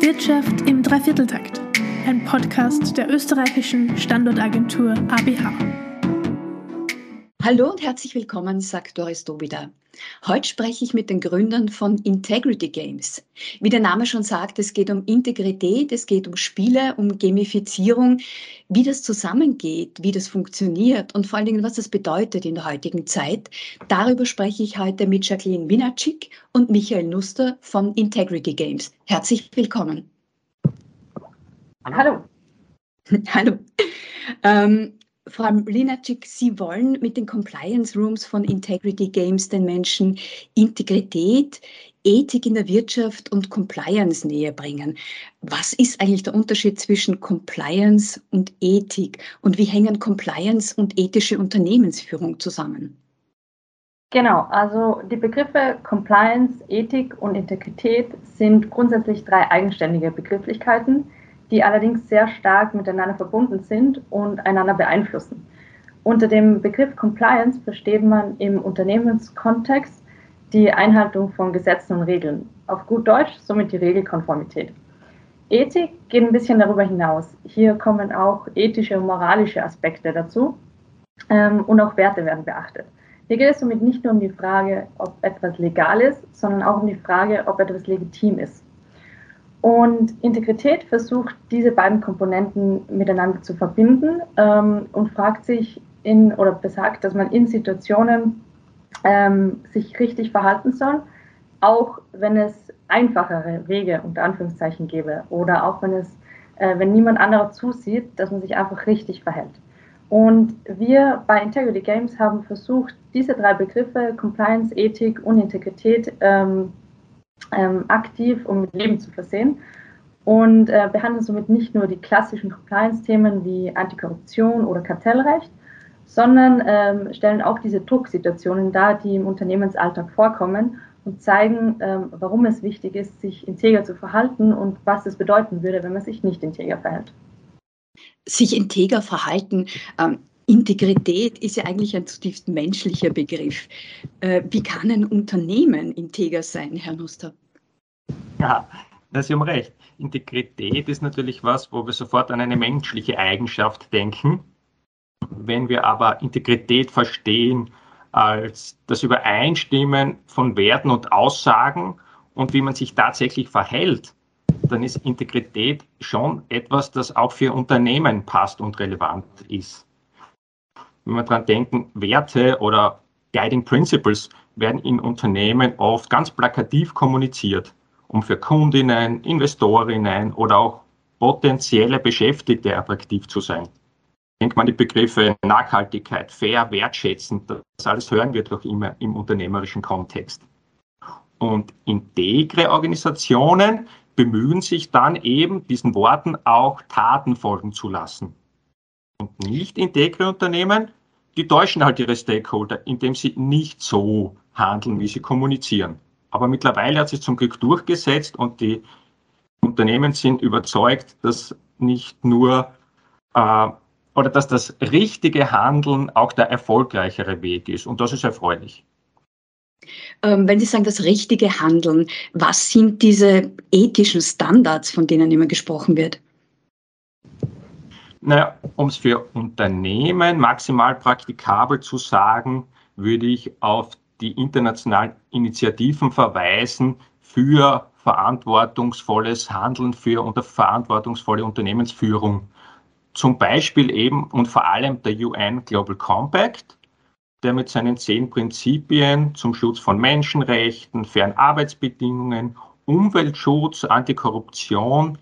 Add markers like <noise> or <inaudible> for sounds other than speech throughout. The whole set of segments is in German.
Wirtschaft im Dreivierteltakt, ein Podcast der österreichischen Standortagentur ABH. Hallo und herzlich willkommen, sagt Doris Dobida. Heute spreche ich mit den Gründern von Integrity Games. Wie der Name schon sagt, es geht um Integrität, es geht um Spiele, um Gamifizierung, wie das zusammengeht, wie das funktioniert und vor allen Dingen, was das bedeutet in der heutigen Zeit. Darüber spreche ich heute mit Jacqueline Winacik und Michael Nuster von Integrity Games. Herzlich willkommen. Hallo. <laughs> Hallo. Ähm, Frau Linacek, Sie wollen mit den Compliance Rooms von Integrity Games den Menschen Integrität, Ethik in der Wirtschaft und Compliance näher bringen. Was ist eigentlich der Unterschied zwischen Compliance und Ethik und wie hängen Compliance und ethische Unternehmensführung zusammen? Genau, also die Begriffe Compliance, Ethik und Integrität sind grundsätzlich drei eigenständige Begrifflichkeiten die allerdings sehr stark miteinander verbunden sind und einander beeinflussen. Unter dem Begriff Compliance versteht man im Unternehmenskontext die Einhaltung von Gesetzen und Regeln. Auf gut Deutsch somit die Regelkonformität. Ethik geht ein bisschen darüber hinaus. Hier kommen auch ethische und moralische Aspekte dazu ähm, und auch Werte werden beachtet. Hier geht es somit nicht nur um die Frage, ob etwas legal ist, sondern auch um die Frage, ob etwas legitim ist. Und Integrität versucht, diese beiden Komponenten miteinander zu verbinden ähm, und fragt sich in oder besagt, dass man in Situationen ähm, sich richtig verhalten soll, auch wenn es einfachere Wege unter Anführungszeichen gäbe oder auch wenn es, äh, wenn niemand anderer zusieht, dass man sich einfach richtig verhält. Und wir bei Integrity Games haben versucht, diese drei Begriffe Compliance, Ethik und Integrität ähm, ähm, aktiv und mit Leben zu versehen und äh, behandeln somit nicht nur die klassischen Compliance-Themen wie Antikorruption oder Kartellrecht, sondern ähm, stellen auch diese Drucksituationen dar, die im Unternehmensalltag vorkommen und zeigen, ähm, warum es wichtig ist, sich integer zu verhalten und was es bedeuten würde, wenn man sich nicht integer verhält. Sich integer verhalten. Ähm, Integrität ist ja eigentlich ein zutiefst menschlicher Begriff. Äh, wie kann ein Unternehmen integer sein, Herr Nuster? Ja, Sie haben recht. Integrität ist natürlich was, wo wir sofort an eine menschliche Eigenschaft denken. Wenn wir aber Integrität verstehen als das Übereinstimmen von Werten und Aussagen und wie man sich tatsächlich verhält, dann ist Integrität schon etwas, das auch für Unternehmen passt und relevant ist wenn wir daran denken, Werte oder Guiding Principles werden in Unternehmen oft ganz plakativ kommuniziert, um für Kundinnen, Investorinnen oder auch potenzielle Beschäftigte attraktiv zu sein. Denkt man die Begriffe Nachhaltigkeit, fair, wertschätzend, das alles hören wir doch immer im unternehmerischen Kontext. Und integre Organisationen bemühen sich dann eben, diesen Worten auch Taten folgen zu lassen. Und nicht integre Unternehmen, die täuschen halt ihre Stakeholder, indem sie nicht so handeln, wie sie kommunizieren. Aber mittlerweile hat sich zum Glück durchgesetzt und die Unternehmen sind überzeugt, dass nicht nur äh, oder dass das richtige Handeln auch der erfolgreichere Weg ist. Und das ist erfreulich. Ähm, wenn Sie sagen, das richtige Handeln, was sind diese ethischen Standards, von denen immer gesprochen wird? Naja, um es für Unternehmen maximal praktikabel zu sagen, würde ich auf die internationalen Initiativen verweisen für verantwortungsvolles Handeln, für unter verantwortungsvolle Unternehmensführung. Zum Beispiel eben und vor allem der UN Global Compact, der mit seinen zehn Prinzipien zum Schutz von Menschenrechten, fairen Arbeitsbedingungen, Umweltschutz, Antikorruption,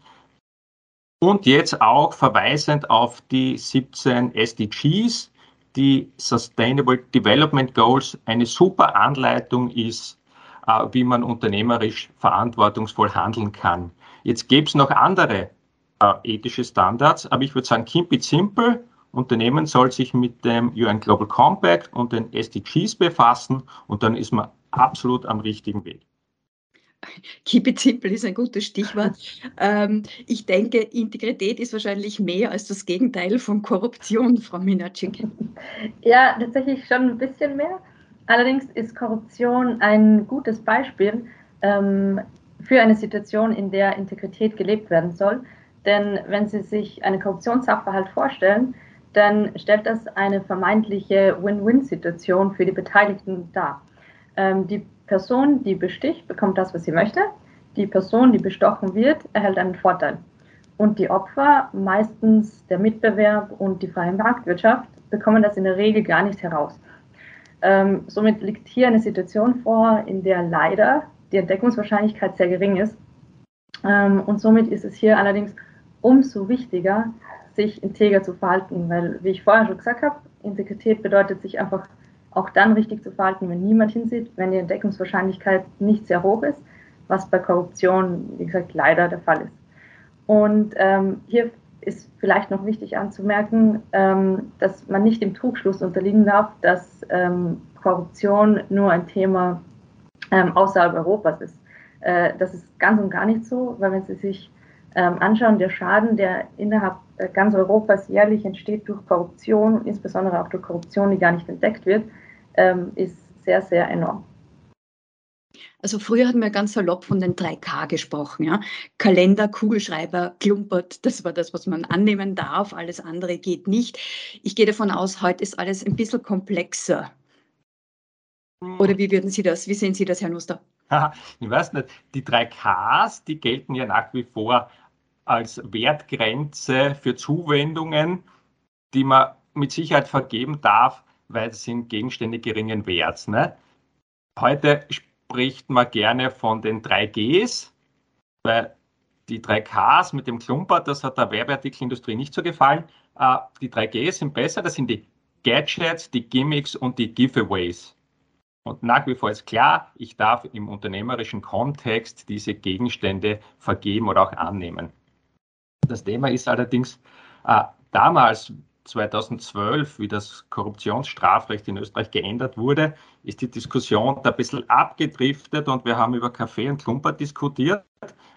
und jetzt auch verweisend auf die 17 SDGs, die Sustainable Development Goals, eine super Anleitung ist, äh, wie man unternehmerisch verantwortungsvoll handeln kann. Jetzt gäbe es noch andere äh, ethische Standards, aber ich würde sagen, keep it simple. Unternehmen soll sich mit dem UN Global Compact und den SDGs befassen und dann ist man absolut am richtigen Weg. <laughs> Keep it simple ist ein gutes Stichwort. Ähm, ich denke, Integrität ist wahrscheinlich mehr als das Gegenteil von Korruption, Frau Minacik. Ja, tatsächlich schon ein bisschen mehr. Allerdings ist Korruption ein gutes Beispiel ähm, für eine Situation, in der Integrität gelebt werden soll. Denn wenn Sie sich einen Korruptionssachverhalt vorstellen, dann stellt das eine vermeintliche Win-Win-Situation für die Beteiligten dar. Ähm, die Person, die besticht, bekommt das, was sie möchte. Die Person, die bestochen wird, erhält einen Vorteil. Und die Opfer, meistens der Mitbewerb und die freie Marktwirtschaft, bekommen das in der Regel gar nicht heraus. Ähm, somit liegt hier eine Situation vor, in der leider die Entdeckungswahrscheinlichkeit sehr gering ist. Ähm, und somit ist es hier allerdings umso wichtiger, sich integer zu verhalten, weil, wie ich vorher schon gesagt habe, Integrität bedeutet, sich einfach auch dann richtig zu verhalten, wenn niemand hinsieht, wenn die Entdeckungswahrscheinlichkeit nicht sehr hoch ist, was bei Korruption, wie gesagt, leider der Fall ist. Und ähm, hier ist vielleicht noch wichtig anzumerken, ähm, dass man nicht dem Trugschluss unterliegen darf, dass ähm, Korruption nur ein Thema ähm, außerhalb Europas ist. Äh, das ist ganz und gar nicht so, weil wenn Sie sich anschauen, der Schaden, der innerhalb äh, ganz Europas jährlich entsteht durch Korruption, insbesondere auch durch Korruption, die gar nicht entdeckt wird, ähm, ist sehr, sehr enorm. Also früher hatten wir ganz salopp von den 3K gesprochen, ja. Kalender, Kugelschreiber, Klumpert, das war das, was man annehmen darf, alles andere geht nicht. Ich gehe davon aus, heute ist alles ein bisschen komplexer. Oder wie würden Sie das, wie sehen Sie das, Herr Nuster? Ich weiß nicht, die 3Ks, die gelten ja nach wie vor als Wertgrenze für Zuwendungen, die man mit Sicherheit vergeben darf, weil es sind Gegenstände geringen Werts. Ne? Heute spricht man gerne von den 3Gs, weil die 3Ks mit dem Klumper, das hat der Werbeartikelindustrie nicht so gefallen. Äh, die 3Gs sind besser, das sind die Gadgets, die Gimmicks und die Giveaways. Und nach wie vor ist klar, ich darf im unternehmerischen Kontext diese Gegenstände vergeben oder auch annehmen. Das Thema ist allerdings äh, damals, 2012, wie das Korruptionsstrafrecht in Österreich geändert wurde, ist die Diskussion da ein bisschen abgedriftet und wir haben über Kaffee und Klumper diskutiert,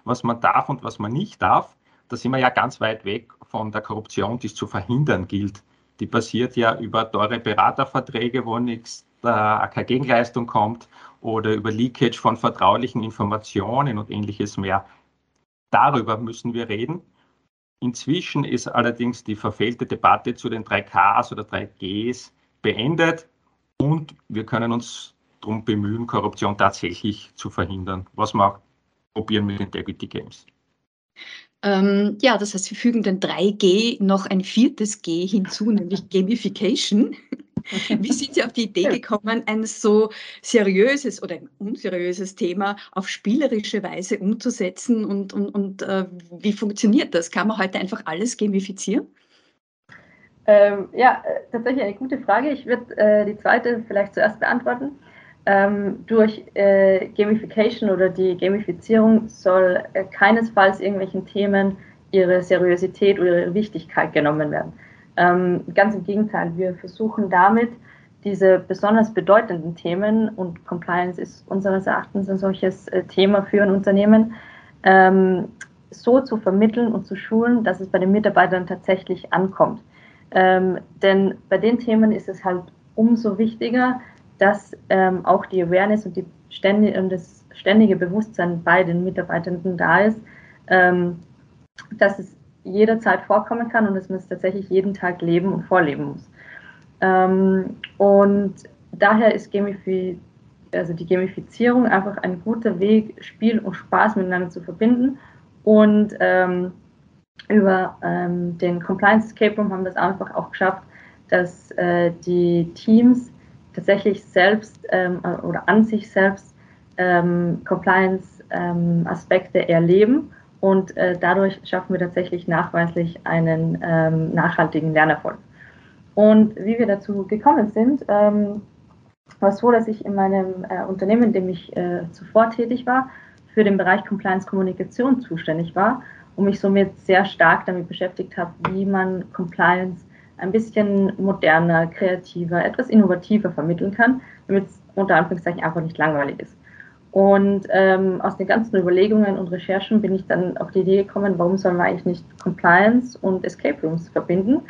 was man darf und was man nicht darf. Da sind wir ja ganz weit weg von der Korruption, die es zu verhindern gilt. Die passiert ja über teure Beraterverträge, wo nichts keine Gegenleistung kommt oder über Leakage von vertraulichen Informationen und ähnliches mehr. Darüber müssen wir reden. Inzwischen ist allerdings die verfehlte Debatte zu den 3Ks oder 3Gs beendet und wir können uns darum bemühen, Korruption tatsächlich zu verhindern, was wir auch probieren mit Integrity Games. Ähm, ja, das heißt, wir fügen den 3G noch ein viertes G hinzu, nämlich Gamification. Wie sind Sie auf die Idee gekommen, ein so seriöses oder ein unseriöses Thema auf spielerische Weise umzusetzen und, und, und äh, wie funktioniert das? Kann man heute einfach alles gamifizieren? Ähm, ja, äh, tatsächlich eine gute Frage. Ich würde äh, die zweite vielleicht zuerst beantworten. Ähm, durch äh, Gamification oder die Gamifizierung soll äh, keinesfalls irgendwelchen Themen ihre Seriosität oder ihre Wichtigkeit genommen werden. Ähm, ganz im Gegenteil, wir versuchen damit, diese besonders bedeutenden Themen, und Compliance ist unseres Erachtens ein solches äh, Thema für ein Unternehmen, ähm, so zu vermitteln und zu schulen, dass es bei den Mitarbeitern tatsächlich ankommt. Ähm, denn bei den Themen ist es halt umso wichtiger, dass ähm, auch die Awareness und, die ständige, und das ständige Bewusstsein bei den Mitarbeitenden da ist, ähm, dass es jederzeit vorkommen kann und dass man es tatsächlich jeden Tag leben und vorleben muss. Ähm, und daher ist Gamifi also die Gamifizierung einfach ein guter Weg, Spiel und Spaß miteinander zu verbinden. Und ähm, über ähm, den Compliance Escape Room haben wir es einfach auch geschafft, dass äh, die Teams tatsächlich selbst ähm, oder an sich selbst ähm, Compliance-Aspekte ähm, erleben und äh, dadurch schaffen wir tatsächlich nachweislich einen ähm, nachhaltigen Lernerfolg. Und wie wir dazu gekommen sind, ähm, war es so, dass ich in meinem äh, Unternehmen, in dem ich äh, zuvor tätig war, für den Bereich Compliance Kommunikation zuständig war und mich somit sehr stark damit beschäftigt habe, wie man Compliance ein bisschen moderner, kreativer, etwas innovativer vermitteln kann, damit es unter Anführungszeichen einfach nicht langweilig ist. Und ähm, aus den ganzen Überlegungen und Recherchen bin ich dann auf die Idee gekommen, warum sollen wir eigentlich nicht Compliance und Escape Rooms verbinden.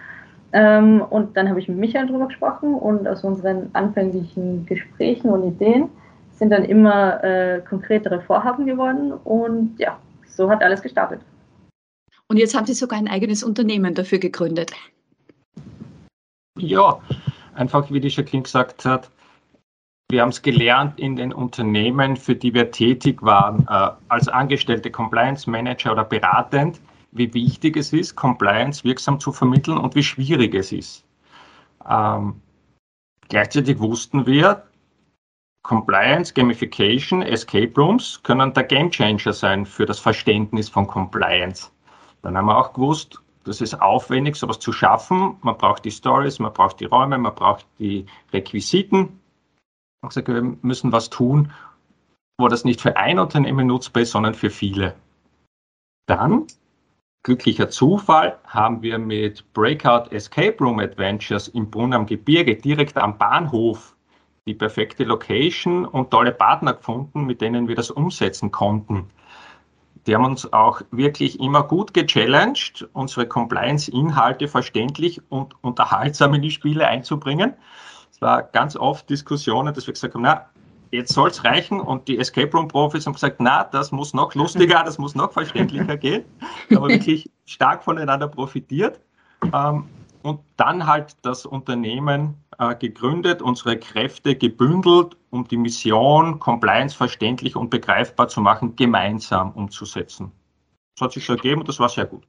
Ähm, und dann habe ich mit Michael darüber gesprochen und aus unseren anfänglichen Gesprächen und Ideen sind dann immer äh, konkretere Vorhaben geworden und ja, so hat alles gestartet. Und jetzt haben Sie sogar ein eigenes Unternehmen dafür gegründet. Ja, einfach wie die Jacqueline gesagt hat, wir haben es gelernt in den Unternehmen, für die wir tätig waren, äh, als angestellte Compliance Manager oder beratend, wie wichtig es ist, Compliance wirksam zu vermitteln und wie schwierig es ist. Ähm, gleichzeitig wussten wir, Compliance, Gamification, Escape Rooms können der Gamechanger sein für das Verständnis von Compliance. Dann haben wir auch gewusst, das ist aufwendig, sowas zu schaffen. Man braucht die Stories, man braucht die Räume, man braucht die Requisiten. Ich gesagt, wir müssen was tun, wo das nicht für ein Unternehmen nutzbar ist, sondern für viele. Dann, glücklicher Zufall, haben wir mit Breakout Escape Room Adventures im Brunnen am Gebirge direkt am Bahnhof die perfekte Location und tolle Partner gefunden, mit denen wir das umsetzen konnten. Die haben uns auch wirklich immer gut gechallenged, unsere Compliance-Inhalte verständlich und unterhaltsam in die Spiele einzubringen. Es war ganz oft Diskussionen, dass wir gesagt haben, na, jetzt soll es reichen und die Escape Room-Profis haben gesagt, na, das muss noch lustiger, das muss noch verständlicher <laughs> gehen. Aber wirklich stark voneinander profitiert. Ähm, und dann halt das Unternehmen äh, gegründet, unsere Kräfte gebündelt, um die Mission Compliance verständlich und begreifbar zu machen, gemeinsam umzusetzen. Das hat sich schon ergeben und das war sehr gut.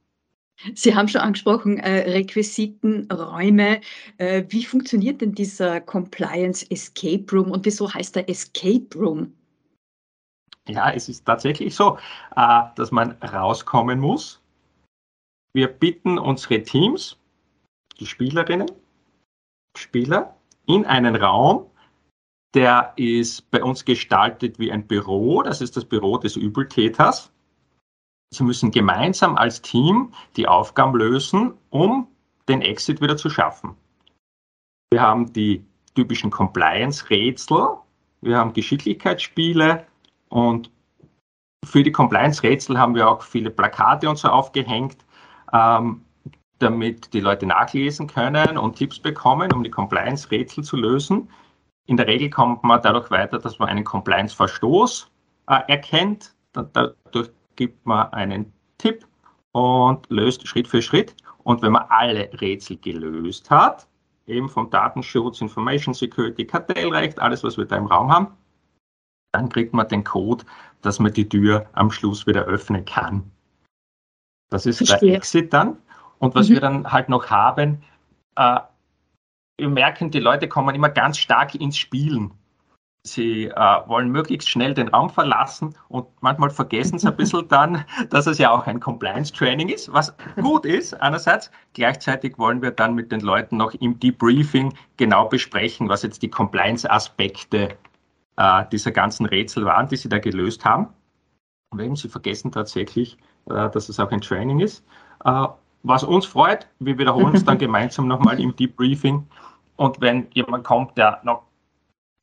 Sie haben schon angesprochen, äh, Requisiten, Räume. Äh, wie funktioniert denn dieser Compliance Escape Room und wieso heißt er Escape Room? Ja, es ist tatsächlich so, äh, dass man rauskommen muss. Wir bitten unsere Teams, die Spielerinnen, Spieler in einen Raum, der ist bei uns gestaltet wie ein Büro, das ist das Büro des Übeltäters. Sie müssen gemeinsam als Team die Aufgaben lösen, um den Exit wieder zu schaffen. Wir haben die typischen Compliance-Rätsel, wir haben Geschicklichkeitsspiele und für die Compliance-Rätsel haben wir auch viele Plakate und so aufgehängt. Ähm, damit die Leute nachlesen können und Tipps bekommen, um die Compliance-Rätsel zu lösen. In der Regel kommt man dadurch weiter, dass man einen Compliance-Verstoß äh, erkennt. Dadurch gibt man einen Tipp und löst Schritt für Schritt. Und wenn man alle Rätsel gelöst hat, eben vom Datenschutz, Information Security, Kartellrecht, alles, was wir da im Raum haben, dann kriegt man den Code, dass man die Tür am Schluss wieder öffnen kann. Das ist Verstehe. der Exit dann. Und was mhm. wir dann halt noch haben, äh, wir merken, die Leute kommen immer ganz stark ins Spielen. Sie äh, wollen möglichst schnell den Raum verlassen und manchmal vergessen sie ein bisschen dann, <laughs> dass es ja auch ein Compliance-Training ist, was gut ist einerseits. Gleichzeitig wollen wir dann mit den Leuten noch im Debriefing genau besprechen, was jetzt die Compliance-Aspekte äh, dieser ganzen Rätsel waren, die sie da gelöst haben. Und sie vergessen tatsächlich, äh, dass es auch ein Training ist. Äh, was uns freut. Wir wiederholen es dann <laughs> gemeinsam nochmal im Debriefing. Und wenn jemand kommt, der noch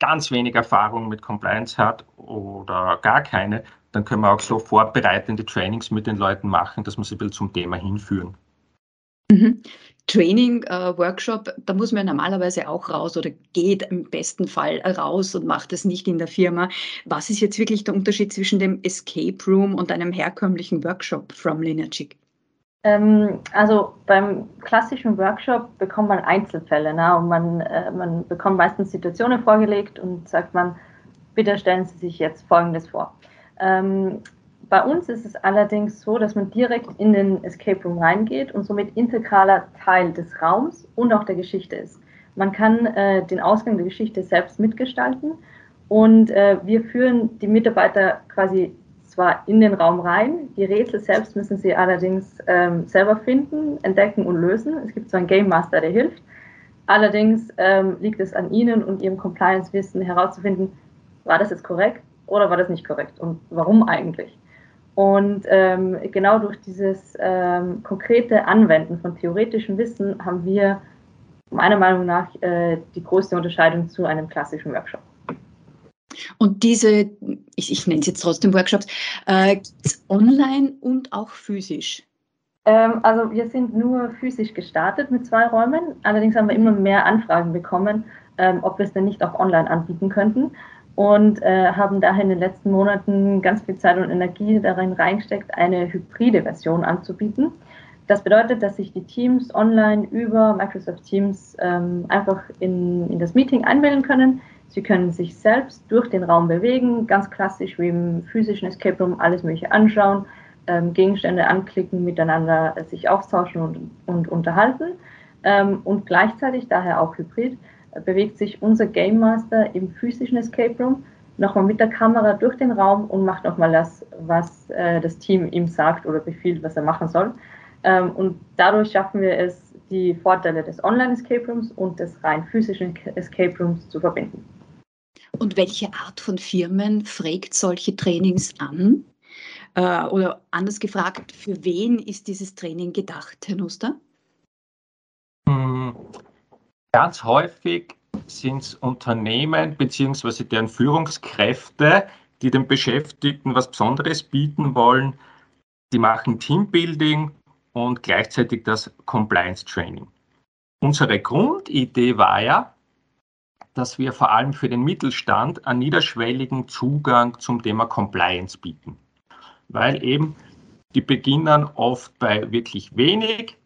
ganz wenig Erfahrung mit Compliance hat oder gar keine, dann können wir auch so vorbereitende Trainings mit den Leuten machen, dass wir sie ein bisschen zum Thema hinführen. Mhm. Training, äh, Workshop, da muss man normalerweise auch raus oder geht im besten Fall raus und macht es nicht in der Firma. Was ist jetzt wirklich der Unterschied zwischen dem Escape Room und einem herkömmlichen Workshop from Linergic? Ähm, also beim klassischen Workshop bekommt man Einzelfälle ne? und man, äh, man bekommt meistens Situationen vorgelegt und sagt man, bitte stellen Sie sich jetzt Folgendes vor. Ähm, bei uns ist es allerdings so, dass man direkt in den Escape Room reingeht und somit integraler Teil des Raums und auch der Geschichte ist. Man kann äh, den Ausgang der Geschichte selbst mitgestalten und äh, wir führen die Mitarbeiter quasi zwar in den Raum rein, die Rätsel selbst müssen sie allerdings ähm, selber finden, entdecken und lösen. Es gibt zwar einen Game Master, der hilft, allerdings ähm, liegt es an Ihnen und Ihrem Compliance-Wissen herauszufinden, war das jetzt korrekt oder war das nicht korrekt und warum eigentlich. Und ähm, genau durch dieses ähm, konkrete Anwenden von theoretischem Wissen haben wir meiner Meinung nach äh, die größte Unterscheidung zu einem klassischen Workshop. Und diese, ich, ich nenne es jetzt trotzdem Workshops, äh, online und auch physisch? Ähm, also wir sind nur physisch gestartet mit zwei Räumen. Allerdings haben wir immer mehr Anfragen bekommen, ähm, ob wir es denn nicht auch online anbieten könnten. und äh, haben daher in den letzten Monaten ganz viel Zeit und Energie darin reingesteckt, eine hybride Version anzubieten. Das bedeutet, dass sich die Teams online über Microsoft Teams ähm, einfach in, in das Meeting einwählen können. Sie können sich selbst durch den Raum bewegen, ganz klassisch wie im physischen Escape Room alles Mögliche anschauen, ähm, Gegenstände anklicken, miteinander äh, sich austauschen und, und unterhalten. Ähm, und gleichzeitig, daher auch hybrid, äh, bewegt sich unser Game Master im physischen Escape Room nochmal mit der Kamera durch den Raum und macht nochmal das, was äh, das Team ihm sagt oder befiehlt, was er machen soll. Ähm, und dadurch schaffen wir es, die Vorteile des Online-Escape Rooms und des rein physischen Escape Rooms zu verbinden. Und welche Art von Firmen fragt solche Trainings an? Äh, oder anders gefragt, für wen ist dieses Training gedacht, Herr Nuster? Hm, ganz häufig sind es Unternehmen bzw. deren Führungskräfte, die den Beschäftigten was Besonderes bieten wollen. Die machen Teambuilding und gleichzeitig das Compliance Training. Unsere Grundidee war ja, dass wir vor allem für den Mittelstand einen niederschwelligen Zugang zum Thema Compliance bieten. Weil eben die beginnen oft bei wirklich wenig.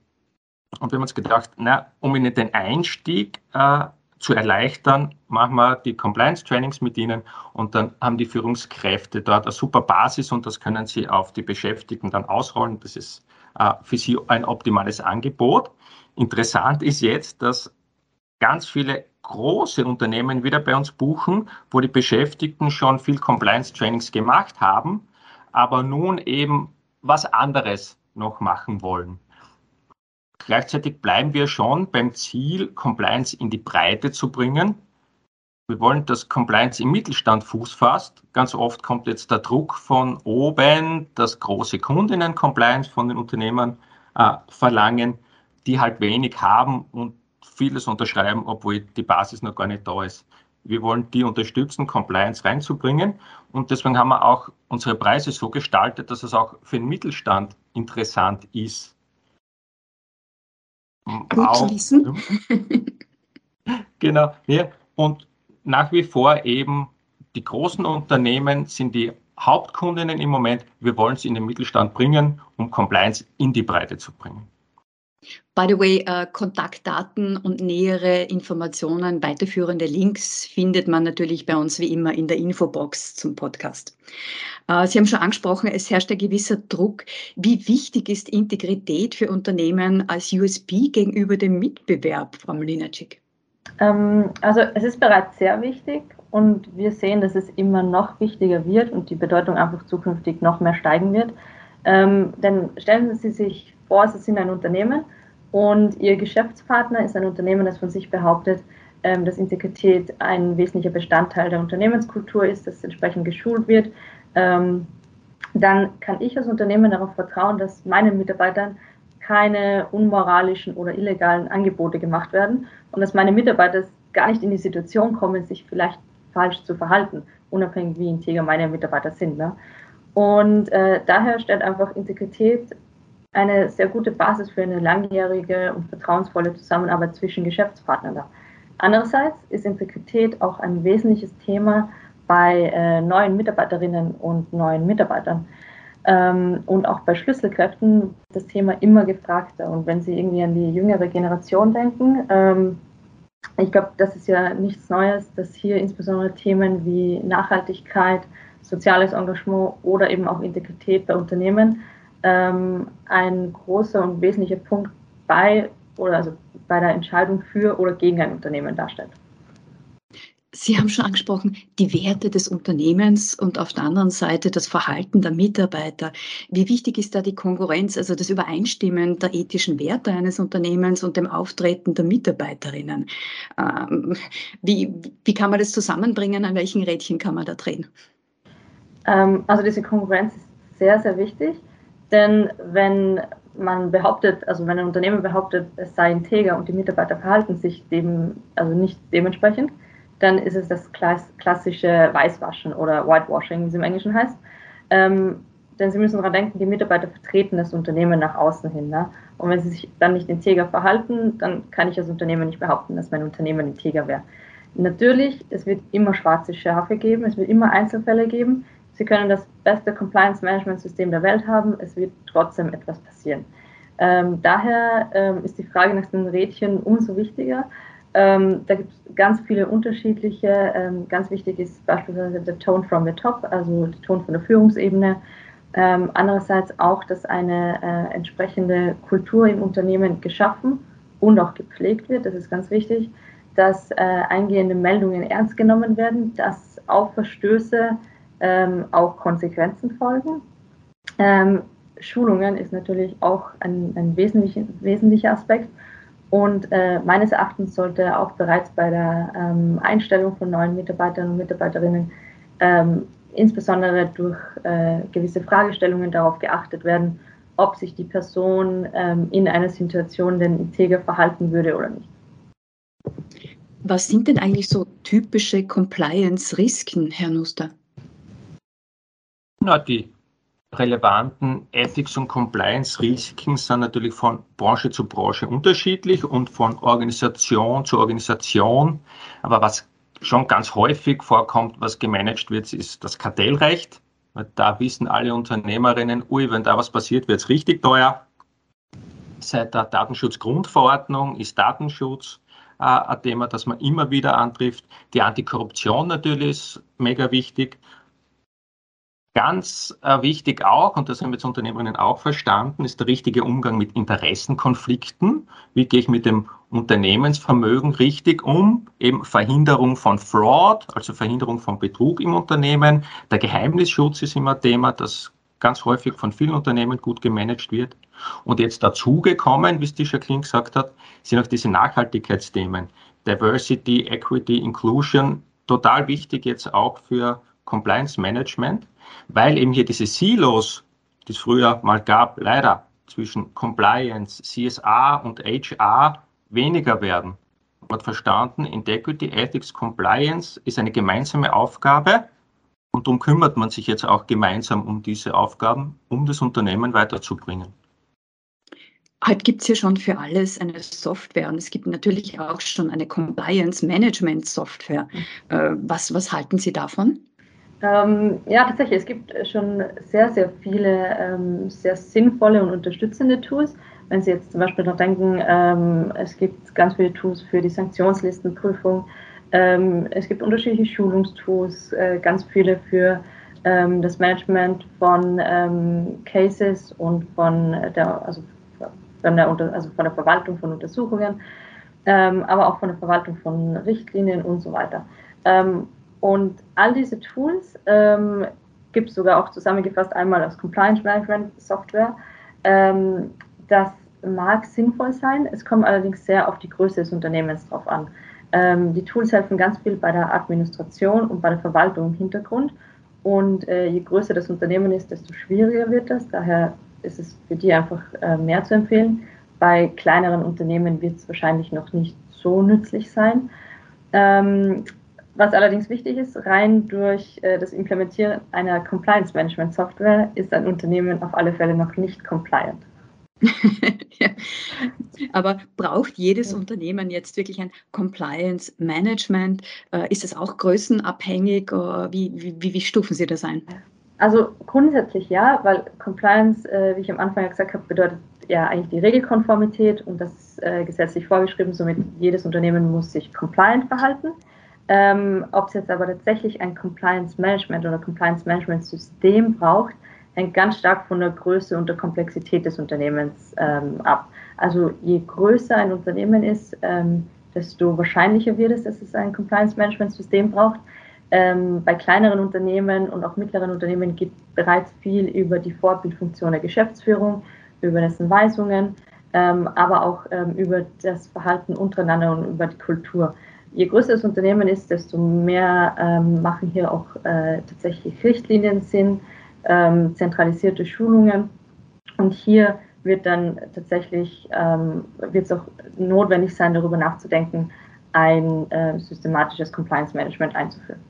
Und wir haben uns gedacht, na, um ihnen den Einstieg äh, zu erleichtern, machen wir die Compliance-Trainings mit ihnen und dann haben die Führungskräfte dort eine super Basis und das können sie auf die Beschäftigten dann ausrollen. Das ist äh, für sie ein optimales Angebot. Interessant ist jetzt, dass ganz viele große Unternehmen wieder bei uns buchen, wo die Beschäftigten schon viel Compliance-Trainings gemacht haben, aber nun eben was anderes noch machen wollen. Gleichzeitig bleiben wir schon beim Ziel, Compliance in die Breite zu bringen. Wir wollen, dass Compliance im Mittelstand Fuß fasst. Ganz oft kommt jetzt der Druck von oben, dass große Kundinnen Compliance von den Unternehmen äh, verlangen, die halt wenig haben und vieles unterschreiben, obwohl die Basis noch gar nicht da ist. Wir wollen die unterstützen, Compliance reinzubringen. Und deswegen haben wir auch unsere Preise so gestaltet, dass es auch für den Mittelstand interessant ist. Gut zu wissen. <laughs> genau. Ja. Und nach wie vor eben die großen Unternehmen sind die Hauptkundinnen im Moment. Wir wollen sie in den Mittelstand bringen, um Compliance in die Breite zu bringen. By the way, äh, Kontaktdaten und nähere Informationen, weiterführende Links findet man natürlich bei uns wie immer in der Infobox zum Podcast. Äh, Sie haben schon angesprochen, es herrscht ein gewisser Druck. Wie wichtig ist Integrität für Unternehmen als USB gegenüber dem Mitbewerb, Frau Mlinacek? Ähm, also es ist bereits sehr wichtig und wir sehen, dass es immer noch wichtiger wird und die Bedeutung einfach zukünftig noch mehr steigen wird. Ähm, denn stellen Sie sich vor, Sie sind ein Unternehmen und Ihr Geschäftspartner ist ein Unternehmen, das von sich behauptet, ähm, dass Integrität ein wesentlicher Bestandteil der Unternehmenskultur ist, dass entsprechend geschult wird. Ähm, dann kann ich als Unternehmen darauf vertrauen, dass meinen Mitarbeitern keine unmoralischen oder illegalen Angebote gemacht werden und dass meine Mitarbeiter gar nicht in die Situation kommen, sich vielleicht falsch zu verhalten, unabhängig wie integer meine Mitarbeiter sind. Ne? Und äh, daher stellt einfach Integrität eine sehr gute Basis für eine langjährige und vertrauensvolle Zusammenarbeit zwischen Geschäftspartnern dar. Andererseits ist Integrität auch ein wesentliches Thema bei äh, neuen Mitarbeiterinnen und neuen Mitarbeitern. Ähm, und auch bei Schlüsselkräften das Thema immer gefragter. Und wenn Sie irgendwie an die jüngere Generation denken, ähm, ich glaube, das ist ja nichts Neues, dass hier insbesondere Themen wie Nachhaltigkeit, soziales Engagement oder eben auch Integrität bei Unternehmen ähm, ein großer und wesentlicher Punkt bei oder also bei der Entscheidung für oder gegen ein Unternehmen darstellt. Sie haben schon angesprochen, die Werte des Unternehmens und auf der anderen Seite das Verhalten der Mitarbeiter. Wie wichtig ist da die Konkurrenz, also das Übereinstimmen der ethischen Werte eines Unternehmens und dem Auftreten der Mitarbeiterinnen? Ähm, wie, wie kann man das zusammenbringen? An welchen Rädchen kann man da drehen? Ähm, also diese Konkurrenz ist sehr, sehr wichtig, denn wenn man behauptet, also wenn ein Unternehmen behauptet, es sei integer und die Mitarbeiter verhalten sich dem, also nicht dementsprechend, dann ist es das klassische Weißwaschen oder Whitewashing, wie es im Englischen heißt. Ähm, denn Sie müssen daran denken, die Mitarbeiter vertreten das Unternehmen nach außen hin. Ne? Und wenn sie sich dann nicht integer verhalten, dann kann ich als Unternehmen nicht behaupten, dass mein Unternehmen integer wäre. Natürlich, es wird immer schwarze Schafe geben, es wird immer Einzelfälle geben. Sie können das beste Compliance-Management-System der Welt haben, es wird trotzdem etwas passieren. Ähm, daher ähm, ist die Frage nach den Rädchen umso wichtiger. Ähm, da gibt es ganz viele unterschiedliche. Ähm, ganz wichtig ist beispielsweise der Tone from the top, also der Ton von der Führungsebene. Ähm, andererseits auch, dass eine äh, entsprechende Kultur im Unternehmen geschaffen und auch gepflegt wird. Das ist ganz wichtig, dass äh, eingehende Meldungen ernst genommen werden, dass auf Verstöße ähm, auch Konsequenzen folgen. Ähm, Schulungen ist natürlich auch ein, ein wesentlicher, wesentlicher Aspekt. Und äh, meines Erachtens sollte auch bereits bei der ähm, Einstellung von neuen Mitarbeitern und Mitarbeiterinnen ähm, insbesondere durch äh, gewisse Fragestellungen darauf geachtet werden, ob sich die Person ähm, in einer Situation denn integer verhalten würde oder nicht. Was sind denn eigentlich so typische Compliance-Risiken, Herr Nuster? Na, die relevanten Ethics- und Compliance-Risiken sind natürlich von Branche zu Branche unterschiedlich und von Organisation zu Organisation. Aber was schon ganz häufig vorkommt, was gemanagt wird, ist das Kartellrecht. Da wissen alle Unternehmerinnen, ui, wenn da was passiert, wird es richtig teuer. Seit der Datenschutzgrundverordnung ist Datenschutz äh, ein Thema, das man immer wieder antrifft. Die Antikorruption natürlich ist mega wichtig. Ganz äh, wichtig auch, und das haben jetzt Unternehmerinnen auch verstanden, ist der richtige Umgang mit Interessenkonflikten. Wie gehe ich mit dem Unternehmensvermögen richtig um? Eben Verhinderung von Fraud, also Verhinderung von Betrug im Unternehmen. Der Geheimnisschutz ist immer Thema, das ganz häufig von vielen Unternehmen gut gemanagt wird. Und jetzt dazugekommen, wie es die Jacqueline gesagt hat, sind auch diese Nachhaltigkeitsthemen. Diversity, Equity, Inclusion, total wichtig jetzt auch für Compliance Management weil eben hier diese Silos, die es früher mal gab, leider zwischen Compliance, CSA und HR weniger werden. Man hat verstanden, Integrity, Ethics, Compliance ist eine gemeinsame Aufgabe und darum kümmert man sich jetzt auch gemeinsam um diese Aufgaben, um das Unternehmen weiterzubringen. Heute gibt es ja schon für alles eine Software und es gibt natürlich auch schon eine Compliance Management Software. Mhm. Äh, was, was halten Sie davon? Ähm, ja, tatsächlich. Es gibt schon sehr, sehr viele ähm, sehr sinnvolle und unterstützende Tools. Wenn Sie jetzt zum Beispiel noch denken, ähm, es gibt ganz viele Tools für die Sanktionslistenprüfung. Ähm, es gibt unterschiedliche Schulungstools, äh, ganz viele für ähm, das Management von ähm, Cases und von der, also von der, also von der Verwaltung von Untersuchungen, aber auch von der Verwaltung von Richtlinien und so weiter. Und all diese Tools ähm, gibt es sogar auch zusammengefasst einmal als Compliance Management Software. Ähm, das mag sinnvoll sein, es kommt allerdings sehr auf die Größe des Unternehmens drauf an. Ähm, die Tools helfen ganz viel bei der Administration und bei der Verwaltung im Hintergrund. Und äh, je größer das Unternehmen ist, desto schwieriger wird das. Daher ist es für die einfach äh, mehr zu empfehlen. Bei kleineren Unternehmen wird es wahrscheinlich noch nicht so nützlich sein. Ähm, was allerdings wichtig ist, rein durch äh, das Implementieren einer Compliance Management Software ist ein Unternehmen auf alle Fälle noch nicht compliant. <laughs> ja. Aber braucht jedes ja. Unternehmen jetzt wirklich ein Compliance Management? Äh, ist es auch größenabhängig? Wie, wie, wie, stufen Sie das ein? Also grundsätzlich ja, weil Compliance, äh, wie ich am Anfang ja gesagt habe, bedeutet ja eigentlich die Regelkonformität und das ist äh, gesetzlich vorgeschrieben. Somit jedes Unternehmen muss sich compliant verhalten. Ähm, Ob es jetzt aber tatsächlich ein Compliance Management oder Compliance Management System braucht, hängt ganz stark von der Größe und der Komplexität des Unternehmens ähm, ab. Also je größer ein Unternehmen ist, ähm, desto wahrscheinlicher wird es, dass es ein Compliance Management System braucht. Ähm, bei kleineren Unternehmen und auch mittleren Unternehmen geht bereits viel über die Vorbildfunktion der Geschäftsführung, über dessen Weisungen, ähm, aber auch ähm, über das Verhalten untereinander und über die Kultur je größer das Unternehmen ist, desto mehr ähm, machen hier auch äh, tatsächlich Richtlinien Sinn, ähm, zentralisierte Schulungen. Und hier wird dann tatsächlich, ähm, wird es auch notwendig sein, darüber nachzudenken, ein äh, systematisches Compliance Management einzuführen.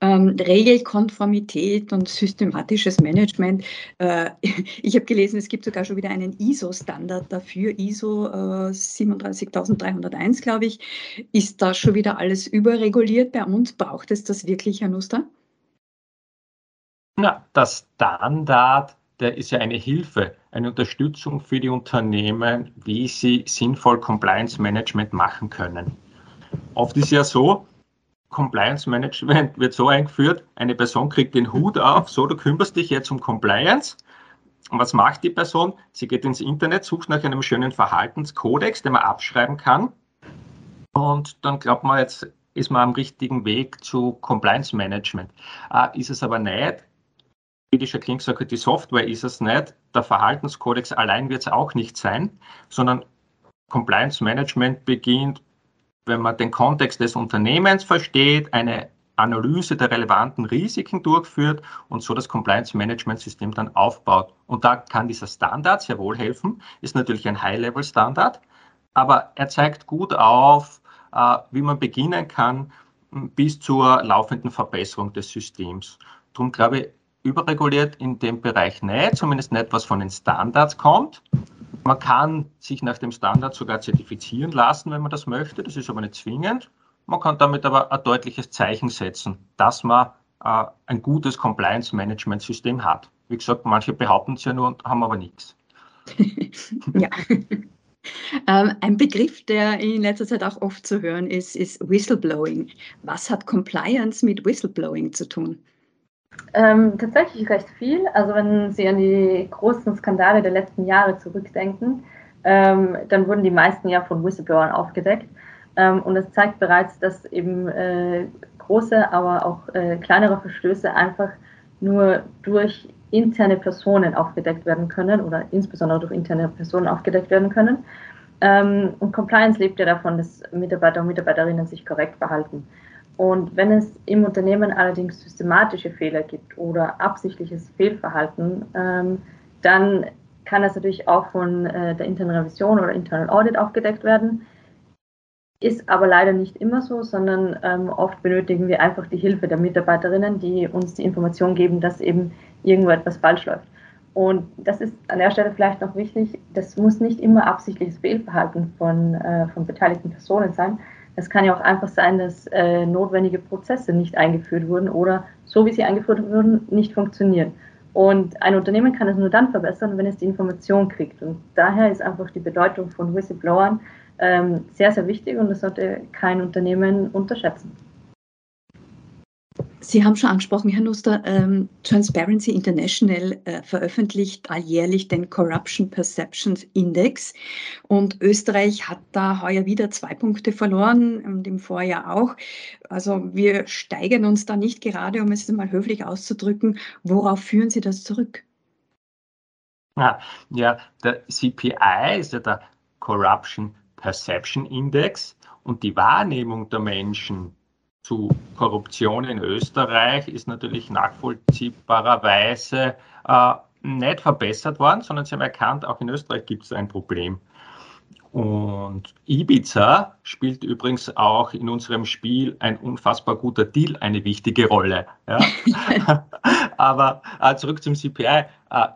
Ähm, Regelkonformität und systematisches Management. Äh, <laughs> ich habe gelesen, es gibt sogar schon wieder einen ISO-Standard dafür, ISO äh, 37301, glaube ich. Ist da schon wieder alles überreguliert bei uns? Braucht es das wirklich, Herr Nuster? Na, das Standard, der ist ja eine Hilfe, eine Unterstützung für die Unternehmen, wie sie sinnvoll Compliance Management machen können. Oft ist ja so, Compliance Management wird so eingeführt, eine Person kriegt den Hut auf, so du kümmerst dich jetzt um Compliance. Und was macht die Person? Sie geht ins Internet, sucht nach einem schönen Verhaltenskodex, den man abschreiben kann. Und dann glaubt man, jetzt ist man am richtigen Weg zu Compliance Management. Äh, ist es aber nicht. Wie die Jacqueline gesagt hat, die Software ist es nicht. Der Verhaltenskodex allein wird es auch nicht sein, sondern Compliance Management beginnt wenn man den Kontext des Unternehmens versteht, eine Analyse der relevanten Risiken durchführt und so das Compliance Management System dann aufbaut. Und da kann dieser Standard sehr wohl helfen, ist natürlich ein High-Level-Standard, aber er zeigt gut auf, äh, wie man beginnen kann bis zur laufenden Verbesserung des Systems. Darum glaube ich, überreguliert in dem Bereich nicht, zumindest nicht, was von den Standards kommt. Man kann sich nach dem Standard sogar zertifizieren lassen, wenn man das möchte. Das ist aber nicht zwingend. Man kann damit aber ein deutliches Zeichen setzen, dass man äh, ein gutes Compliance-Management-System hat. Wie gesagt, manche behaupten es ja nur und haben aber nichts. <laughs> ja. Ähm, ein Begriff, der in letzter Zeit auch oft zu hören ist, ist Whistleblowing. Was hat Compliance mit Whistleblowing zu tun? Ähm, tatsächlich recht viel. Also wenn Sie an die großen Skandale der letzten Jahre zurückdenken, ähm, dann wurden die meisten ja von Whistleblowern aufgedeckt. Ähm, und das zeigt bereits, dass eben äh, große, aber auch äh, kleinere Verstöße einfach nur durch interne Personen aufgedeckt werden können oder insbesondere durch interne Personen aufgedeckt werden können. Ähm, und Compliance lebt ja davon, dass Mitarbeiter und Mitarbeiterinnen sich korrekt verhalten. Und wenn es im Unternehmen allerdings systematische Fehler gibt oder absichtliches Fehlverhalten, ähm, dann kann das natürlich auch von äh, der internen Revision oder Internal Audit aufgedeckt werden. Ist aber leider nicht immer so, sondern ähm, oft benötigen wir einfach die Hilfe der Mitarbeiterinnen, die uns die Information geben, dass eben irgendwo etwas falsch läuft. Und das ist an der Stelle vielleicht noch wichtig, das muss nicht immer absichtliches Fehlverhalten von, äh, von beteiligten Personen sein, es kann ja auch einfach sein, dass äh, notwendige Prozesse nicht eingeführt wurden oder so wie sie eingeführt wurden, nicht funktionieren. Und ein Unternehmen kann es nur dann verbessern, wenn es die Information kriegt. Und daher ist einfach die Bedeutung von Whistleblowern ähm, sehr, sehr wichtig und das sollte kein Unternehmen unterschätzen. Sie haben schon angesprochen, Herr Nuster, ähm, Transparency International äh, veröffentlicht alljährlich den Corruption Perceptions Index und Österreich hat da heuer wieder zwei Punkte verloren und im Vorjahr auch. Also wir steigern uns da nicht gerade, um es mal höflich auszudrücken. Worauf führen Sie das zurück? Ja, ja der CPI ist ja der Corruption Perception Index und die Wahrnehmung der Menschen zu Korruption in Österreich ist natürlich nachvollziehbarerweise äh, nicht verbessert worden, sondern sie haben erkannt, auch in Österreich gibt es ein Problem. Und Ibiza spielt übrigens auch in unserem Spiel ein unfassbar guter Deal eine wichtige Rolle. Ja? <laughs> <laughs> Aber äh, zurück zum CPI. Äh,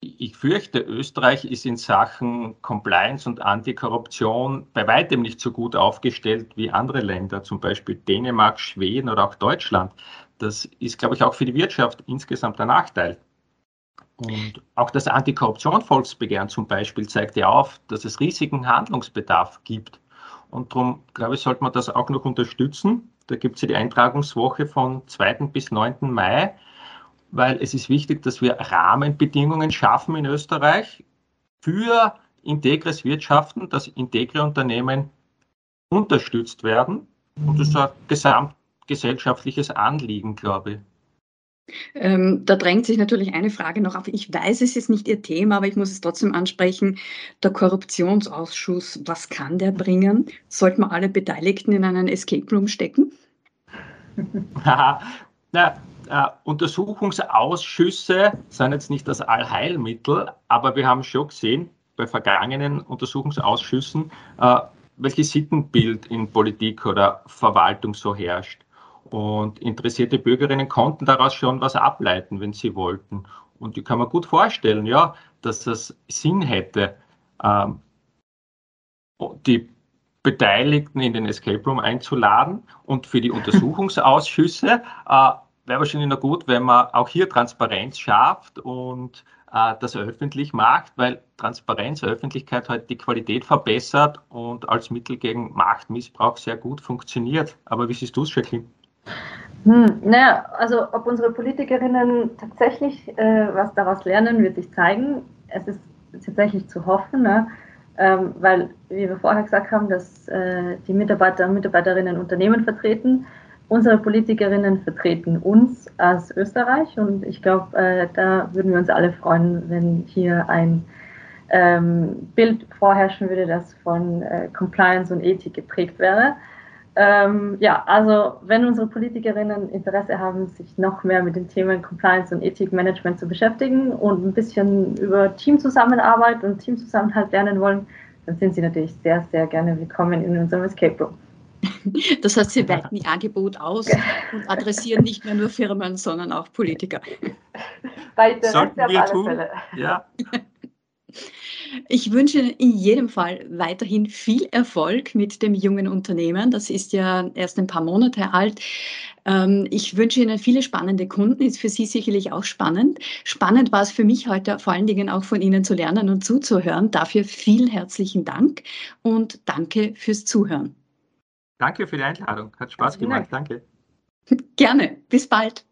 ich fürchte, Österreich ist in Sachen Compliance und Antikorruption bei weitem nicht so gut aufgestellt wie andere Länder, zum Beispiel Dänemark, Schweden oder auch Deutschland. Das ist, glaube ich, auch für die Wirtschaft insgesamt ein Nachteil. Und auch das Antikorruption-Volksbegehren zum Beispiel zeigt ja auf, dass es riesigen Handlungsbedarf gibt. Und darum, glaube ich, sollte man das auch noch unterstützen. Da gibt es ja die Eintragungswoche von 2. bis 9. Mai weil es ist wichtig, dass wir Rahmenbedingungen schaffen in Österreich für integres Wirtschaften, dass integre Unternehmen unterstützt werden. Und das ist ein gesamtgesellschaftliches Anliegen, glaube ich. Ähm, da drängt sich natürlich eine Frage noch auf. Ich weiß, es ist nicht Ihr Thema, aber ich muss es trotzdem ansprechen. Der Korruptionsausschuss, was kann der bringen? Sollten wir alle Beteiligten in einen Escape Room stecken? <laughs> Na, äh, Untersuchungsausschüsse sind jetzt nicht das Allheilmittel, aber wir haben schon gesehen bei vergangenen Untersuchungsausschüssen, äh, welches Sittenbild in Politik oder Verwaltung so herrscht. Und interessierte Bürgerinnen konnten daraus schon was ableiten, wenn sie wollten. Und ich kann mir gut vorstellen, ja, dass es Sinn hätte, ähm, die Beteiligten in den Escape Room einzuladen und für die Untersuchungsausschüsse äh, wäre wahrscheinlich noch gut, wenn man auch hier Transparenz schafft und äh, das öffentlich macht, weil Transparenz, Öffentlichkeit halt die Qualität verbessert und als Mittel gegen Machtmissbrauch sehr gut funktioniert. Aber wie siehst du es, Jacqueline? Hm, naja, also ob unsere Politikerinnen tatsächlich äh, was daraus lernen, wird sich zeigen. Es ist tatsächlich zu hoffen, ne? ähm, weil, wie wir vorher gesagt haben, dass äh, die Mitarbeiter und Mitarbeiterinnen Unternehmen vertreten. Unsere Politikerinnen vertreten uns als Österreich und ich glaube, äh, da würden wir uns alle freuen, wenn hier ein ähm, Bild vorherrschen würde, das von äh, Compliance und Ethik geprägt wäre. Ähm, ja, also wenn unsere Politikerinnen Interesse haben, sich noch mehr mit den Themen Compliance und Ethikmanagement zu beschäftigen und ein bisschen über Teamzusammenarbeit und Teamzusammenhalt lernen wollen, dann sind sie natürlich sehr, sehr gerne willkommen in unserem Escape Room. <laughs> Das heißt, Sie weiten Ihr Angebot aus <laughs> und adressieren nicht mehr nur Firmen, sondern auch Politiker. Bei Sollten wir tun. Fälle. Ja. Ich wünsche in jedem Fall weiterhin viel Erfolg mit dem jungen Unternehmen. Das ist ja erst ein paar Monate alt. Ähm, ich wünsche Ihnen viele spannende Kunden. Ist für Sie sicherlich auch spannend. Spannend war es für mich heute vor allen Dingen auch von Ihnen zu lernen und zuzuhören. Dafür vielen herzlichen Dank und danke fürs Zuhören. Danke für die Einladung. Hat Spaß gemacht. Danke. <laughs> Gerne. Bis bald.